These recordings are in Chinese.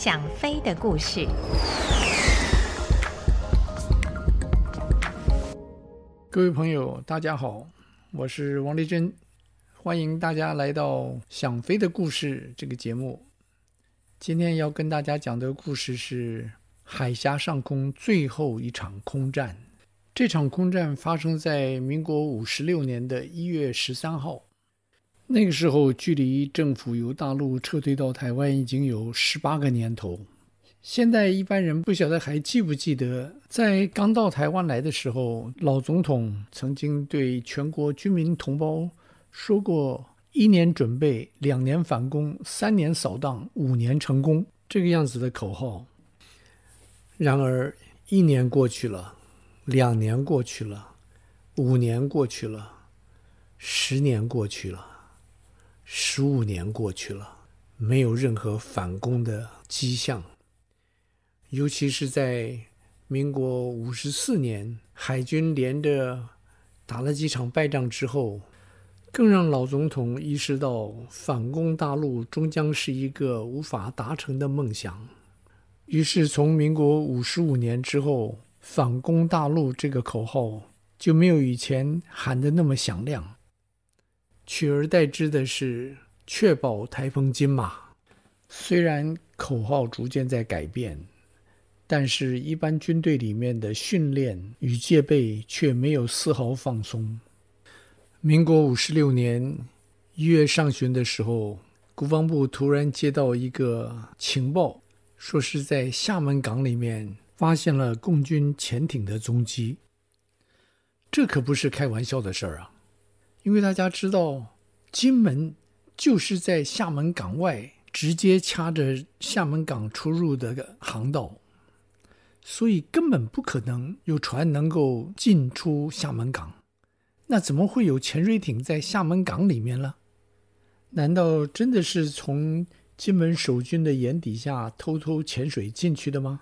想飞的故事。各位朋友，大家好，我是王丽珍，欢迎大家来到《想飞的故事》这个节目。今天要跟大家讲的故事是海峡上空最后一场空战。这场空战发生在民国五十六年的一月十三号。那个时候，距离政府由大陆撤退到台湾已经有十八个年头。现在一般人不晓得还记不记得，在刚到台湾来的时候，老总统曾经对全国军民同胞说过：“一年准备，两年反攻，三年扫荡，五年成功。”这个样子的口号。然而，一年过去了，两年过去了，五年过去了，十年过去了。十五年过去了，没有任何反攻的迹象。尤其是在民国五十四年，海军连着打了几场败仗之后，更让老总统意识到反攻大陆终将是一个无法达成的梦想。于是，从民国五十五年之后，反攻大陆这个口号就没有以前喊得那么响亮。取而代之的是确保台风金马。虽然口号逐渐在改变，但是一般军队里面的训练与戒备却没有丝毫放松。民国五十六年一月上旬的时候，国防部突然接到一个情报，说是在厦门港里面发现了共军潜艇的踪迹。这可不是开玩笑的事儿啊！因为大家知道，金门就是在厦门港外，直接掐着厦门港出入的航道，所以根本不可能有船能够进出厦门港。那怎么会有潜水艇在厦门港里面呢？难道真的是从金门守军的眼底下偷偷潜水进去的吗？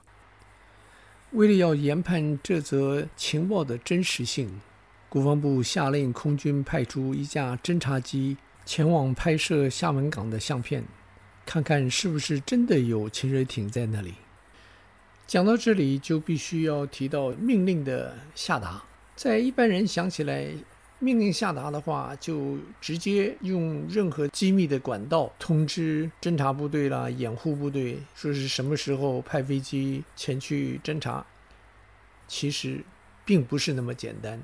为了要研判这则情报的真实性。国防部下令空军派出一架侦察机前往拍摄厦门港的相片，看看是不是真的有潜水艇在那里。讲到这里，就必须要提到命令的下达。在一般人想起来，命令下达的话，就直接用任何机密的管道通知侦察部队啦、掩护部队，说是什么时候派飞机前去侦察。其实并不是那么简单。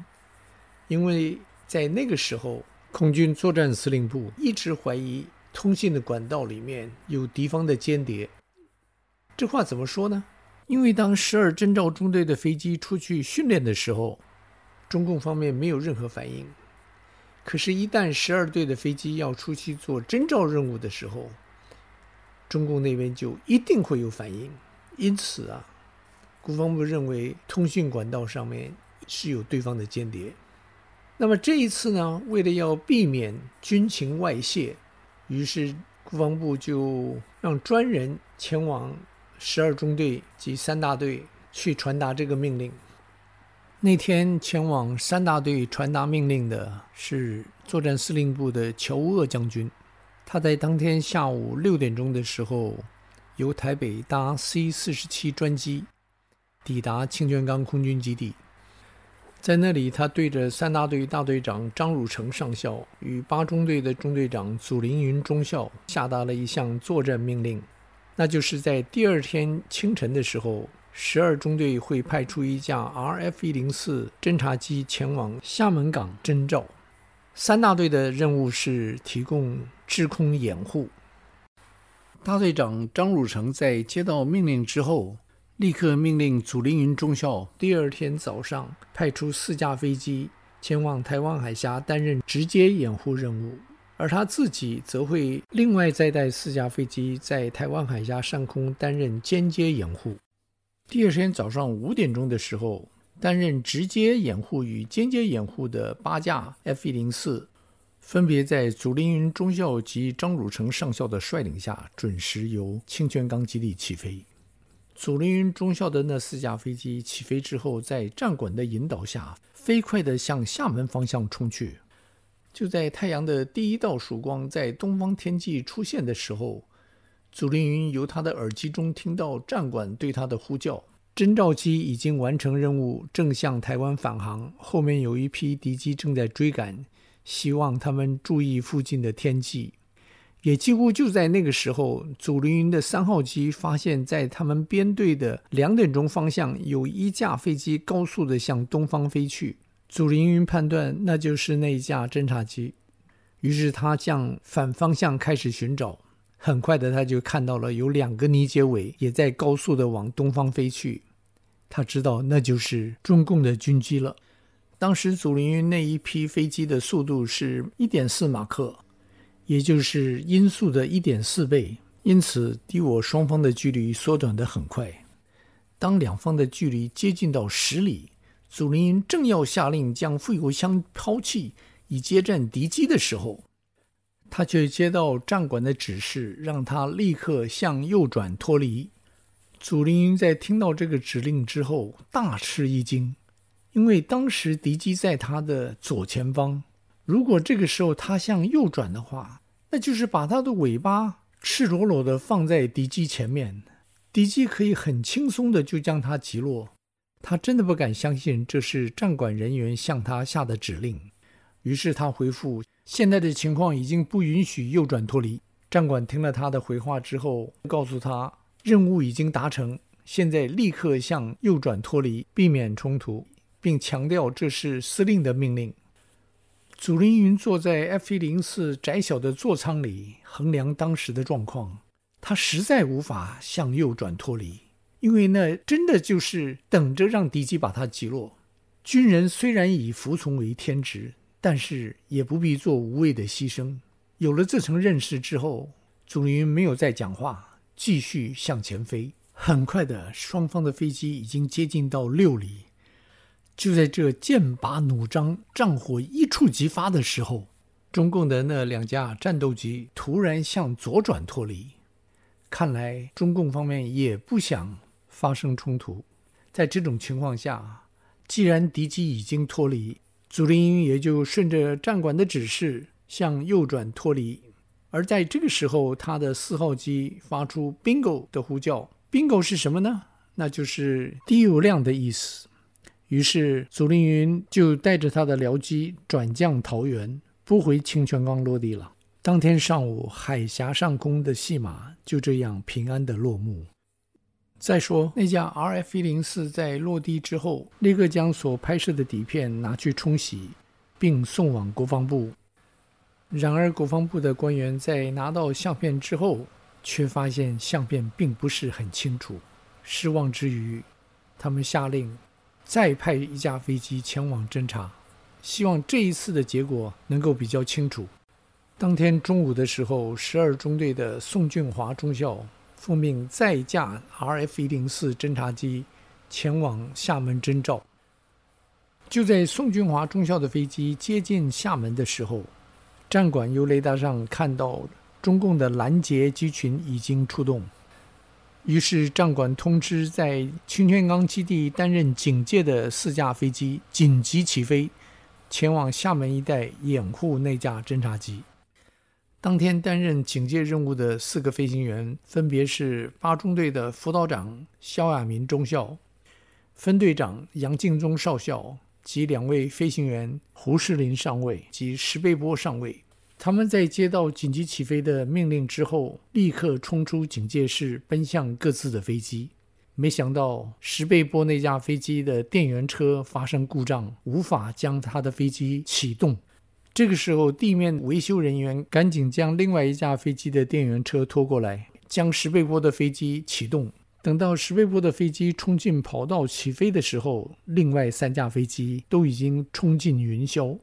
因为在那个时候，空军作战司令部一直怀疑通信的管道里面有敌方的间谍。这话怎么说呢？因为当十二侦察中队的飞机出去训练的时候，中共方面没有任何反应。可是，一旦十二队的飞机要出去做侦察任务的时候，中共那边就一定会有反应。因此啊，国防部认为通讯管道上面是有对方的间谍。那么这一次呢，为了要避免军情外泄，于是国防部就让专人前往十二中队及三大队去传达这个命令。那天前往三大队传达命令的是作战司令部的乔乌厄将军，他在当天下午六点钟的时候，由台北搭 C 四十七专机抵达清泉岗空军基地。在那里，他对着三大队大队长张汝成上校与八中队的中队长祖凌云中校下达了一项作战命令，那就是在第二天清晨的时候，十二中队会派出一架 RF 一零四侦察机前往厦门港侦照，三大队的任务是提供制空掩护。大队长张汝成在接到命令之后，立刻命令祖林云中校第二天早上派出四架飞机前往台湾海峡担任直接掩护任务，而他自己则会另外再带四架飞机在台湾海峡上空担任间接掩护。第二天早上五点钟的时候，担任直接掩护与间接掩护的八架 F 一零四，分别在祖林云中校及张汝成上校的率领下，准时由清泉岗基地起飞。祖凌云中校的那四架飞机起飞之后，在战管的引导下，飞快地向厦门方向冲去。就在太阳的第一道曙光在东方天际出现的时候，祖凌云由他的耳机中听到战管对他的呼叫，侦察机已经完成任务，正向台湾返航，后面有一批敌机正在追赶，希望他们注意附近的天气。也几乎就在那个时候，祖林云的三号机发现，在他们编队的两点钟方向，有一架飞机高速地向东方飞去。祖林云判断那就是那一架侦察机，于是他向反方向开始寻找。很快的，他就看到了有两个尼捷韦也在高速地往东方飞去。他知道那就是中共的军机了。当时祖林云那一批飞机的速度是一点四马克。也就是音速的一点四倍，因此敌我双方的距离缩短得很快。当两方的距离接近到十里，祖林云正要下令将副油箱抛弃以接战敌机的时候，他却接到战管的指示，让他立刻向右转脱离。祖林云在听到这个指令之后大吃一惊，因为当时敌机在他的左前方。如果这个时候他向右转的话，那就是把他的尾巴赤裸裸地放在敌机前面，敌机可以很轻松地就将他击落。他真的不敢相信这是战管人员向他下的指令，于是他回复：“现在的情况已经不允许右转脱离。”战管听了他的回话之后，告诉他任务已经达成，现在立刻向右转脱离，避免冲突，并强调这是司令的命令。祖凌云坐在 F 一零四窄小的座舱里，衡量当时的状况。他实在无法向右转脱离，因为那真的就是等着让敌机把他击落。军人虽然以服从为天职，但是也不必做无谓的牺牲。有了这层认识之后，祖凌云没有再讲话，继续向前飞。很快的，双方的飞机已经接近到六里。就在这剑拔弩张、战火一触即发的时候，中共的那两架战斗机突然向左转脱离。看来中共方面也不想发生冲突。在这种情况下，既然敌机已经脱离，祖林英也就顺着战管的指示向右转脱离。而在这个时候，他的四号机发出 “bingo” 的呼叫。“bingo” 是什么呢？那就是低油量的意思。于是，祖凌云就带着他的僚机转降桃园，不回清泉岗落地了。当天上午，海峡上空的戏码就这样平安的落幕。再说，那架 RF 一零四在落地之后，立刻将所拍摄的底片拿去冲洗，并送往国防部。然而，国防部的官员在拿到相片之后，却发现相片并不是很清楚。失望之余，他们下令。再派一架飞机前往侦察，希望这一次的结果能够比较清楚。当天中午的时候，十二中队的宋俊华中校奉命再驾 RF 一零四侦察机前往厦门侦照。就在宋俊华中校的飞机接近厦门的时候，战管由雷达上看到中共的拦截机群已经出动。于是，战管通知在清泉岗基地担任警戒的四架飞机紧急起飞，前往厦门一带掩护那架侦察机。当天担任警戒任务的四个飞行员，分别是八中队的辅导长肖亚民中校、分队长杨敬忠少校及两位飞行员胡世林上尉及石贝波上尉。他们在接到紧急起飞的命令之后，立刻冲出警戒室，奔向各自的飞机。没想到石贝波那架飞机的电源车发生故障，无法将他的飞机启动。这个时候，地面维修人员赶紧将另外一架飞机的电源车拖过来，将石贝波的飞机启动。等到石贝波的飞机冲进跑道起飞的时候，另外三架飞机都已经冲进云霄。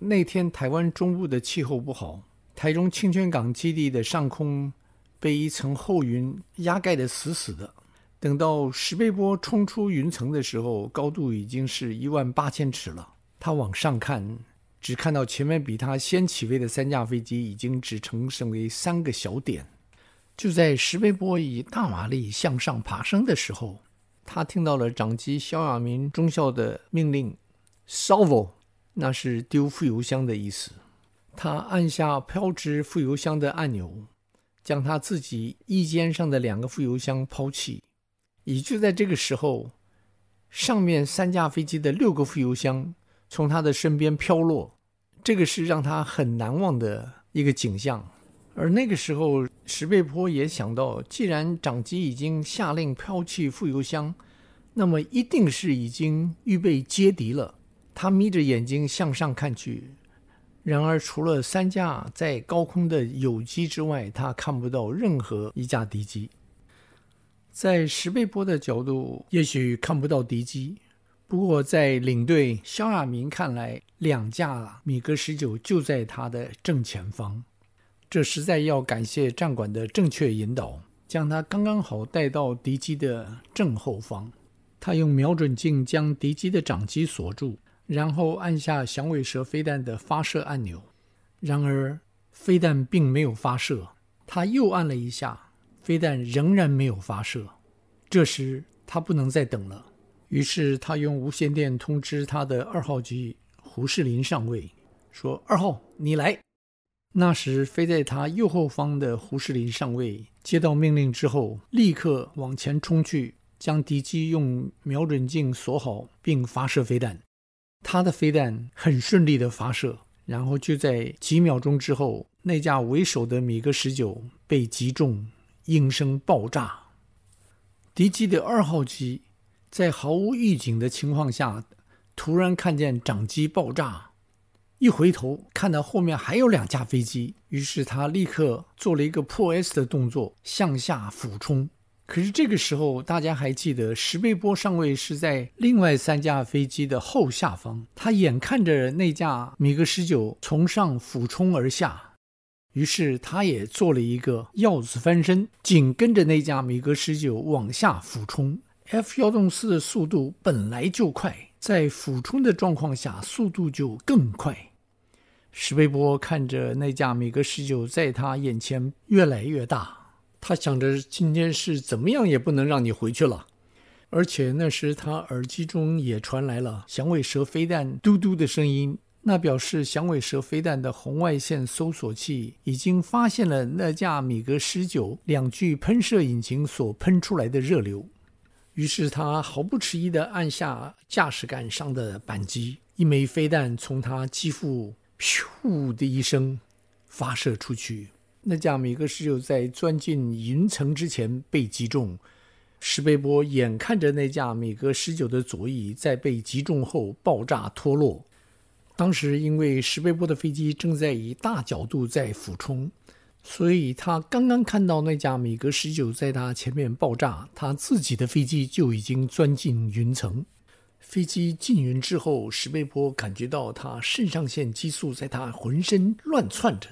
那天台湾中部的气候不好，台中清泉岗基地的上空被一层厚云压盖得死死的。等到石贝波冲出云层的时候，高度已经是一万八千尺了。他往上看，只看到前面比他先起飞的三架飞机已经只成剩为三个小点。就在石贝波以大马力向上爬升的时候，他听到了长机萧亚民中校的命令：“Salvo。”那是丢副油箱的意思。他按下飘掷副油箱的按钮，将他自己翼尖上的两个副油箱抛弃。也就在这个时候，上面三架飞机的六个副油箱从他的身边飘落，这个是让他很难忘的一个景象。而那个时候，石贝坡也想到，既然长机已经下令抛弃副油箱，那么一定是已经预备接敌了。他眯着眼睛向上看去，然而除了三架在高空的友机之外，他看不到任何一架敌机。在石贝波的角度，也许看不到敌机，不过在领队肖亚民看来，两架米格十九就在他的正前方。这实在要感谢战管的正确引导，将他刚刚好带到敌机的正后方。他用瞄准镜将敌机的长机锁住，然后按下响尾蛇飞弹的发射按钮。然而，飞弹并没有发射。他又按了一下，飞弹仍然没有发射。这时，他不能再等了，于是他用无线电通知他的二号机胡士林上尉，说：“二号，你来。”那时飞在他右后方的胡士林上尉接到命令之后，立刻往前冲去，将敌机用瞄准镜锁好，并发射飞弹。他的飞弹很顺利地发射，然后就在几秒钟之后，那架为首的米格十九被击中，应声爆炸。敌机的二号机在毫无预警的情况下，突然看见长机爆炸。一回头看到后面还有两架飞机，于是他立刻做了一个破 S 的动作，向下俯冲。可是这个时候，大家还记得石贝波上尉是在另外三架飞机的后下方，他眼看着那架米格十九从上俯冲而下，于是他也做了一个鹞子翻身，紧跟着那架米格十九往下俯冲。F 幺洞四的速度本来就快，在俯冲的状况下，速度就更快。石贝波看着那架米格十九在他眼前越来越大，他想着今天是怎么样也不能让你回去了。而且那时他耳机中也传来了响尾蛇飞弹嘟嘟的声音，那表示响尾蛇飞弹的红外线搜索器已经发现了那架米格十九两具喷射引擎所喷出来的热流。于是他毫不迟疑地按下驾驶杆上的扳机，一枚飞弹从他肌腹。咻的一声，发射出去。那架米格十九在钻进云层之前被击中。石贝波眼看着那架米格十九的左翼在被击中后爆炸脱落。当时因为石贝波的飞机正在以大角度在俯冲，所以他刚刚看到那架米格十九在他前面爆炸，他自己的飞机就已经钻进云层。飞机进云之后，石贝波感觉到他肾上腺激素在他浑身乱窜着，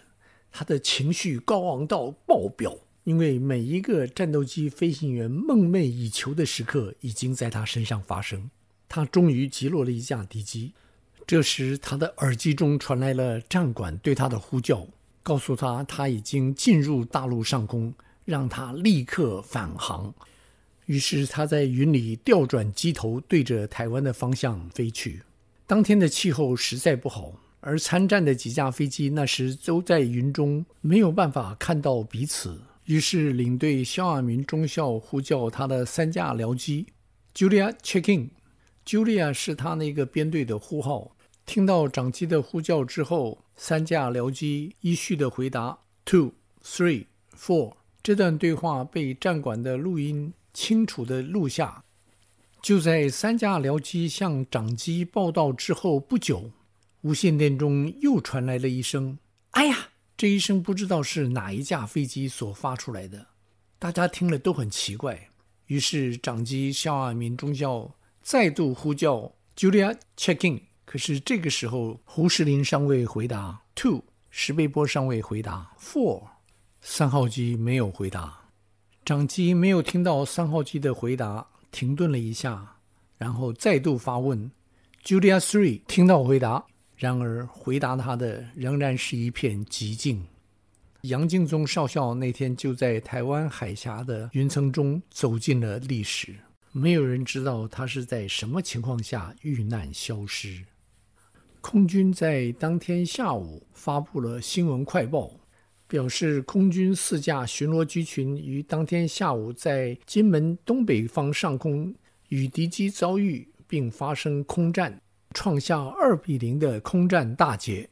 他的情绪高昂到爆表，因为每一个战斗机飞行员梦寐以求的时刻已经在他身上发生。他终于击落了一架敌机。这时，他的耳机中传来了战管对他的呼叫，告诉他他已经进入大陆上空，让他立刻返航。于是他在云里调转机头，对着台湾的方向飞去。当天的气候实在不好，而参战的几架飞机那时都在云中，没有办法看到彼此。于是领队肖亚民中校呼叫他的三架僚机：“Julia check in。” Julia 是他那个编队的呼号。听到长机的呼叫之后，三架僚机依序的回答：“Two, three, four。”这段对话被战管的录音。清楚的录下。就在三架僚机向长机报到之后不久，无线电中又传来了一声“哎呀”，这一声不知道是哪一架飞机所发出来的，大家听了都很奇怪。于是长机肖亚民中校再度呼叫 “Julia check in”，可是这个时候胡士林上尉回答 “two”，石贝波上尉回答 “four”，三号机没有回答。长机没有听到三号机的回答，停顿了一下，然后再度发问。Julia Three 听到回答，然而回答他的仍然是一片寂静。杨敬宗少校那天就在台湾海峡的云层中走进了历史，没有人知道他是在什么情况下遇难消失。空军在当天下午发布了新闻快报。表示空军四架巡逻机群于当天下午在金门东北方上空与敌机遭遇，并发生空战，创下二比零的空战大捷。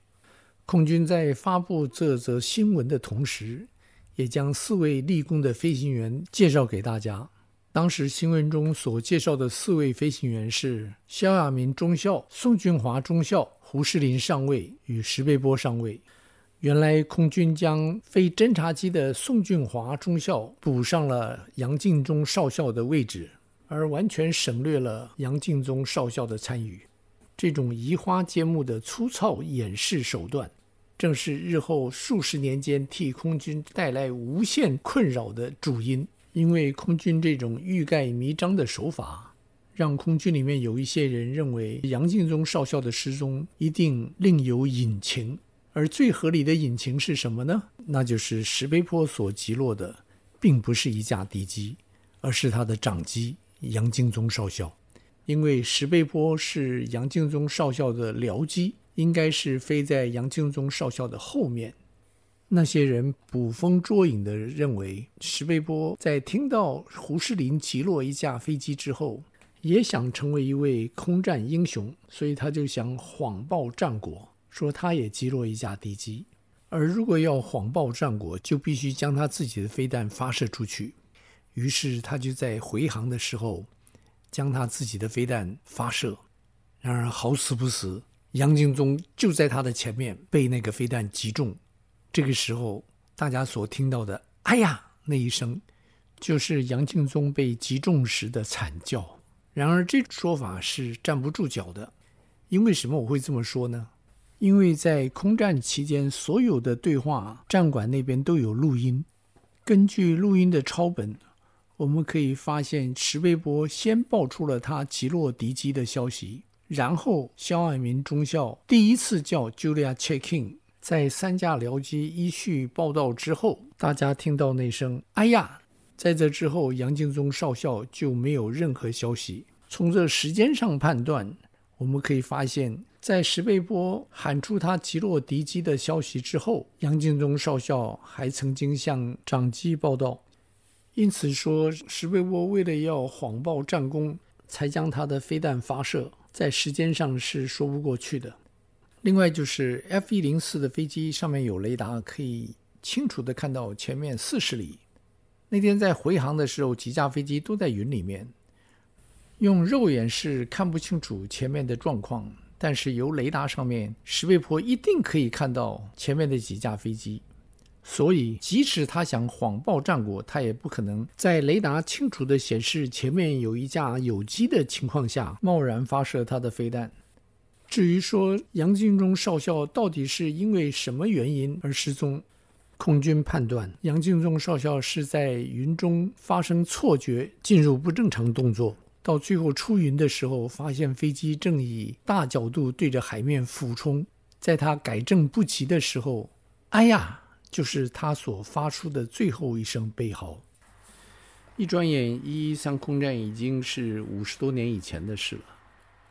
空军在发布这则新闻的同时，也将四位立功的飞行员介绍给大家。当时新闻中所介绍的四位飞行员是萧亚明中校、宋俊华中校、胡世林上尉与石贝波上尉。原来空军将飞侦察机的宋俊华中校补上了杨敬忠少校的位置，而完全省略了杨敬忠少校的参与。这种移花接木的粗糙掩饰手段，正是日后数十年间替空军带来无限困扰的主因。因为空军这种欲盖弥彰的手法，让空军里面有一些人认为杨敬忠少校的失踪一定另有隐情。而最合理的隐情是什么呢？那就是石碑坡所击落的，并不是一架敌机，而是他的长机杨敬忠少校。因为石贝坡是杨敬忠少校的僚机，应该是飞在杨敬忠少校的后面。那些人捕风捉影地认为，石贝坡在听到胡世林击落一架飞机之后，也想成为一位空战英雄，所以他就想谎报战果。说他也击落一架敌机，而如果要谎报战果，就必须将他自己的飞弹发射出去。于是他就在回航的时候，将他自己的飞弹发射。然而好死不死，杨敬忠就在他的前面被那个飞弹击中。这个时候，大家所听到的“哎呀”那一声，就是杨敬忠被击中时的惨叫。然而这说法是站不住脚的，因为什么我会这么说呢？因为在空战期间，所有的对话，战管那边都有录音。根据录音的抄本，我们可以发现，石贝波先报出了他击落敌机的消息，然后肖爱民中校第一次叫 Julia check in。在三架僚机依序报到之后，大家听到那声“哎呀”，在这之后，杨敬忠少校就没有任何消息。从这时间上判断，我们可以发现。在石贝波喊出他击落敌机的消息之后，杨敬忠少校还曾经向长机报道，因此说石贝波为了要谎报战功，才将他的飞弹发射，在时间上是说不过去的。另外就是 F 一零四的飞机上面有雷达，可以清楚地看到前面四十里。那天在回航的时候，几架飞机都在云里面，用肉眼是看不清楚前面的状况。但是由雷达上面，石贝坡一定可以看到前面的几架飞机，所以即使他想谎报战果，他也不可能在雷达清楚地显示前面有一架有机的情况下，贸然发射他的飞弹。至于说杨敬忠少校到底是因为什么原因而失踪，空军判断杨敬忠少校是在云中发生错觉，进入不正常动作。到最后出云的时候，发现飞机正以大角度对着海面俯冲，在他改正不及的时候，哎呀，就是他所发出的最后一声悲嚎。一转眼，一一三空战已经是五十多年以前的事了。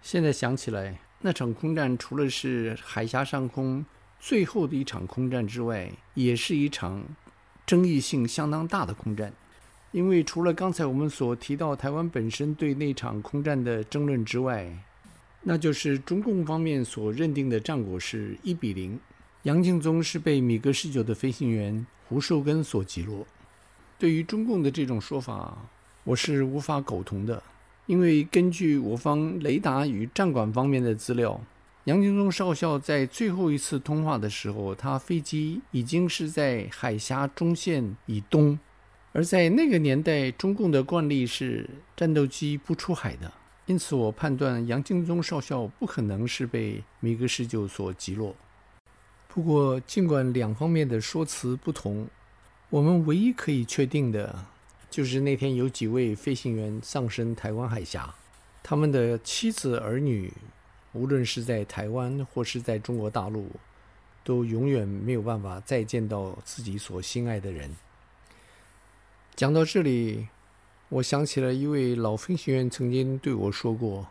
现在想起来，那场空战除了是海峡上空最后的一场空战之外，也是一场争议性相当大的空战。因为除了刚才我们所提到台湾本身对那场空战的争论之外，那就是中共方面所认定的战果是一比零，杨敬宗是被米格十九的飞行员胡寿根所击落。对于中共的这种说法，我是无法苟同的，因为根据我方雷达与战管方面的资料，杨敬宗少校在最后一次通话的时候，他飞机已经是在海峡中线以东。而在那个年代，中共的惯例是战斗机不出海的，因此我判断杨敬宗少校不可能是被米格十九所击落。不过，尽管两方面的说辞不同，我们唯一可以确定的，就是那天有几位飞行员丧生台湾海峡，他们的妻子儿女，无论是在台湾或是在中国大陆，都永远没有办法再见到自己所心爱的人。讲到这里，我想起了一位老飞行员曾经对我说过：“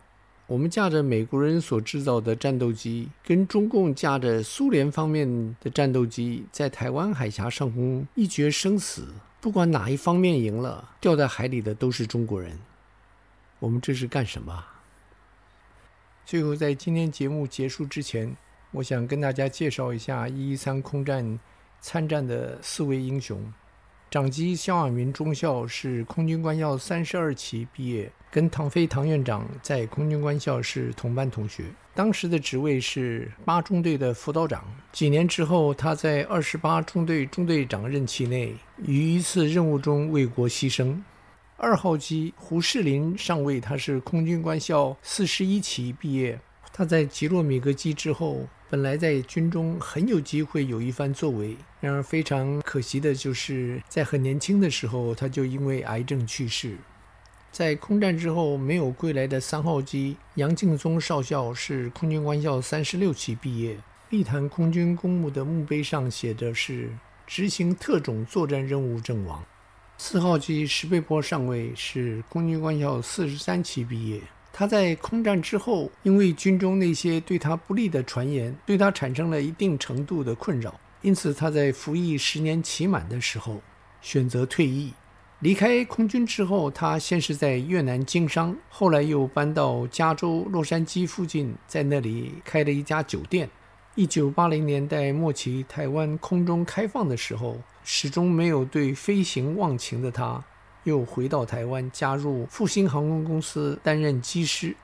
我们驾着美国人所制造的战斗机，跟中共驾着苏联方面的战斗机，在台湾海峡上空一决生死。不管哪一方面赢了，掉在海里的都是中国人。我们这是干什么？最后，在今天节目结束之前，我想跟大家介绍一下一一三空战参战的四位英雄。长机肖亚民中校是空军官校三十二期毕业，跟唐飞唐院长在空军官校是同班同学。当时的职位是八中队的辅导长。几年之后，他在二十八中队中队长任期内，于一次任务中为国牺牲。二号机胡世林上尉，他是空军官校四十一期毕业。他在吉洛米格机之后。本来在军中很有机会有一番作为，然而非常可惜的就是在很年轻的时候他就因为癌症去世。在空战之后没有归来的三号机杨敬松少校是空军官校三十六期毕业，立坛空军公墓的墓碑上写的是执行特种作战任务阵亡。四号机石贝波上尉是空军官校四十三期毕业。他在空战之后，因为军中那些对他不利的传言，对他产生了一定程度的困扰，因此他在服役十年期满的时候，选择退役。离开空军之后，他先是在越南经商，后来又搬到加州洛杉矶附近，在那里开了一家酒店。一九八零年代末期，台湾空中开放的时候，始终没有对飞行忘情的他。又回到台湾，加入复兴航空公司担任机师。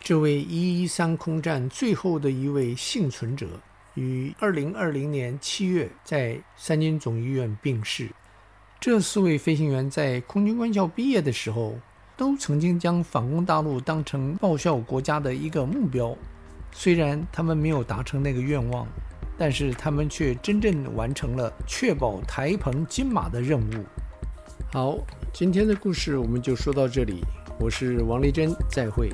这位一一三空战最后的一位幸存者，于二零二零年七月在三军总医院病逝。这四位飞行员在空军官校毕业的时候，都曾经将反攻大陆当成报效国家的一个目标。虽然他们没有达成那个愿望，但是他们却真正完成了确保台澎金马的任务。好。今天的故事我们就说到这里，我是王丽珍，再会。